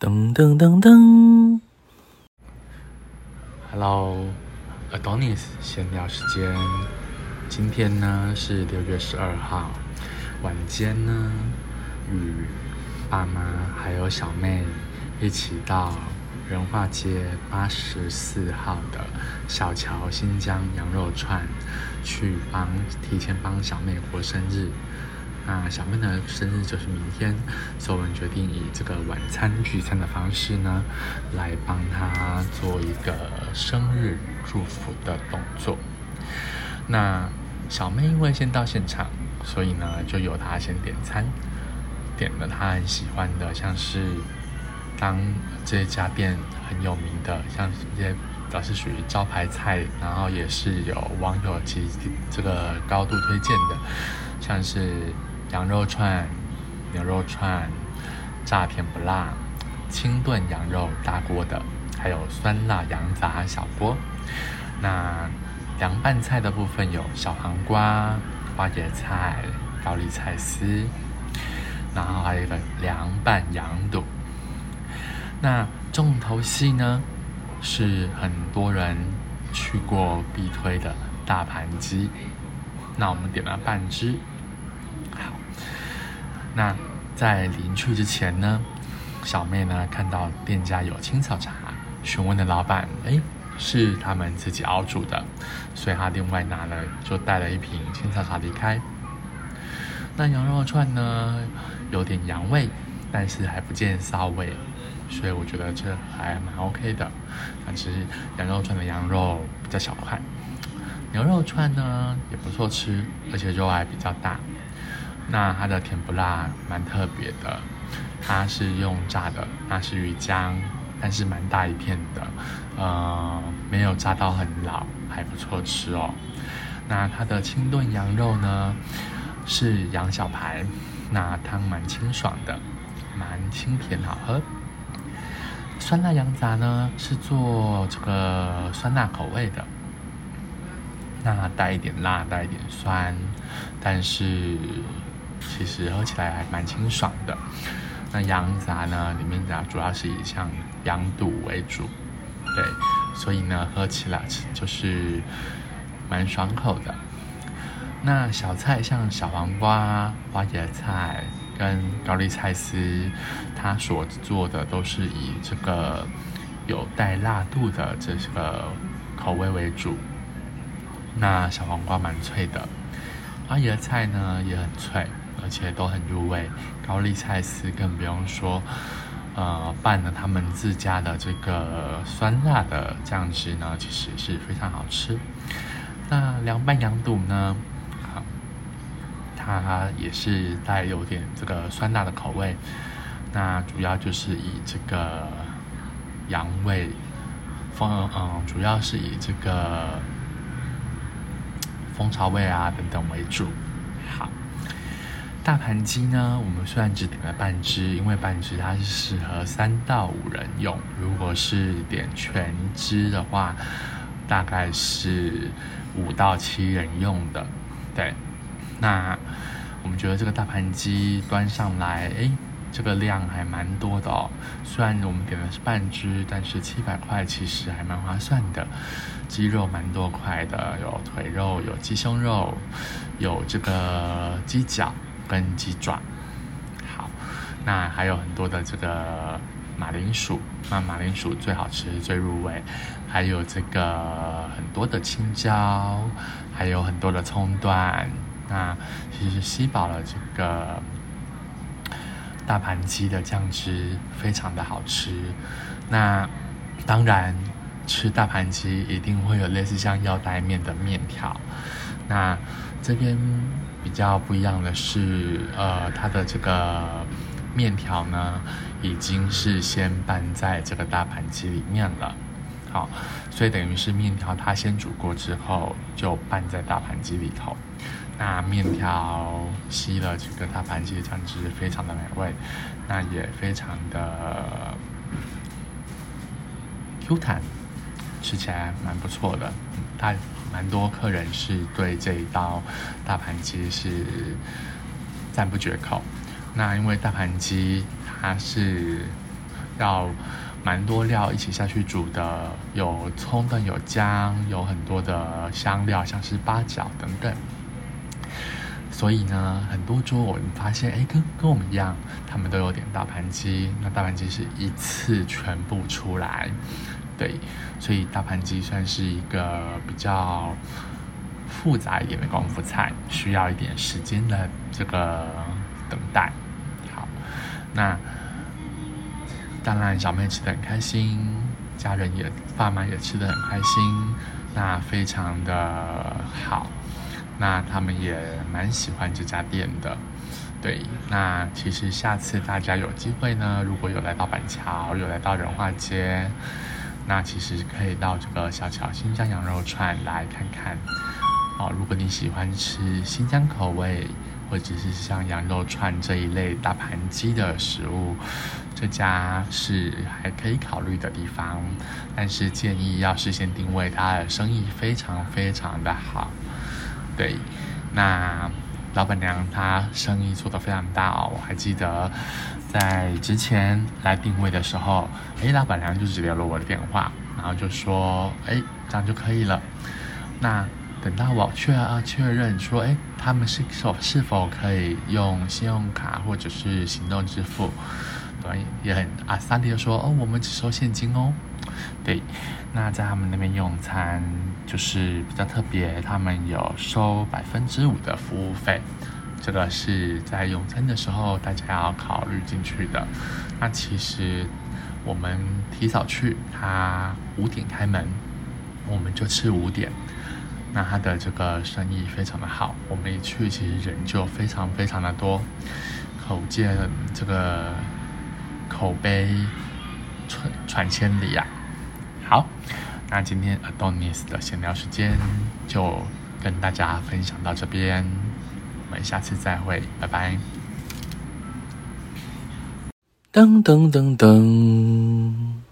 噔噔噔噔，Hello，Adonis 闲聊时间。今天呢是六月十二号晚间呢，与爸妈还有小妹一起到仁化街八十四号的小桥新疆羊肉串去帮提前帮小妹过生日。那小妹的生日就是明天，所以我们决定以这个晚餐聚餐的方式呢，来帮她做一个生日祝福的动作。那小妹因为先到现场，所以呢就由她先点餐，点了她很喜欢的，像是当这家店很有名的，像这些都是属于招牌菜，然后也是有网友及这个高度推荐的，像是。羊肉串、牛肉串、炸甜不辣、清炖羊肉大锅的，还有酸辣羊杂小锅。那凉拌菜的部分有小黄瓜、花椰菜、高丽菜丝，然后还有一个凉拌羊肚。那重头戏呢，是很多人去过必推的大盘鸡。那我们点了半只。那在临去之前呢，小妹呢看到店家有青草茶，询问的老板，哎，是他们自己熬煮的，所以她另外拿了就带了一瓶青草茶离开。那羊肉串呢，有点羊味，但是还不见骚味，所以我觉得这还蛮 OK 的。但是羊肉串的羊肉比较小块，牛肉串呢也不错吃，而且肉还比较大。那它的甜不辣蛮特别的，它是用炸的，那是鱼浆，但是蛮大一片的，呃，没有炸到很老，还不错吃哦。那它的清炖羊肉呢，是羊小排，那汤蛮清爽的，蛮清甜好喝。酸辣羊杂呢，是做这个酸辣口味的，那带一点辣，带一点酸，但是。其实喝起来还蛮清爽的。那羊杂呢，里面的主要是以像羊肚为主，对，所以呢喝起来就是蛮爽口的。那小菜像小黄瓜、花椰菜跟高丽菜丝，它所做的都是以这个有带辣度的这个口味为主。那小黄瓜蛮脆的，花椰菜呢也很脆。而且都很入味，高丽菜丝更不用说，呃，拌了他们自家的这个酸辣的酱汁呢，其实是非常好吃。那凉拌羊肚呢，好，它也是带有点这个酸辣的口味。那主要就是以这个羊味，蜂嗯，主要是以这个蜂巢味啊等等为主。好。大盘鸡呢，我们虽然只点了半只，因为半只它是适合三到五人用。如果是点全只的话，大概是五到七人用的。对，那我们觉得这个大盘鸡端上来，哎，这个量还蛮多的哦。虽然我们点的是半只，但是七百块其实还蛮划算的。鸡肉蛮多块的，有腿肉，有鸡胸肉，有这个鸡脚。跟鸡爪，好，那还有很多的这个马铃薯，那马铃薯最好吃最入味，还有这个很多的青椒，还有很多的葱段，那其实吸饱了这个大盘鸡的酱汁，非常的好吃。那当然吃大盘鸡一定会有类似像腰带面的面条，那这边。比较不一样的是，呃，它的这个面条呢，已经是先拌在这个大盘鸡里面了，好，所以等于是面条它先煮过之后就拌在大盘鸡里头，那面条吸了这个大盘鸡的酱汁，非常的美味，那也非常的 Q 弹，吃起来蛮不错的，它。蛮多客人是对这一道大盘鸡是赞不绝口。那因为大盘鸡它是要蛮多料一起下去煮的，有葱的，有姜，有很多的香料，像是八角等等。所以呢，很多桌我们发现，哎，跟跟我们一样，他们都有点大盘鸡。那大盘鸡是一次全部出来，对，所以大盘鸡算是一个比较复杂一点的功夫菜，需要一点时间的这个等待。好，那当然小妹吃的很开心，家人也爸妈也吃的很开心，那非常的好。那他们也蛮喜欢这家店的，对。那其实下次大家有机会呢，如果有来到板桥，有来到仁化街，那其实可以到这个小桥新疆羊肉串来看看。哦，如果你喜欢吃新疆口味，或者是像羊肉串这一类大盘鸡的食物，这家是还可以考虑的地方。但是建议要事先定位，它的生意非常非常的好。对，那老板娘她生意做得非常大哦。我还记得在之前来定位的时候，哎，老板娘就只留了我的电话，然后就说，哎，这样就可以了。那等到我确啊确认说，哎，他们是否是否可以用信用卡或者是行动支付？对，也很啊，三弟就说，哦，我们只收现金哦。对，那在他们那边用餐就是比较特别，他们有收百分之五的服务费，这个是在用餐的时候大家要考虑进去的。那其实我们提早去，他五点开门，我们就吃五点。那他的这个生意非常的好，我们一去其实人就非常非常的多，口见这个口碑传传千里啊。好，那今天 Adonis 的闲聊时间就跟大家分享到这边，们下次再会，拜拜。噔噔噔噔。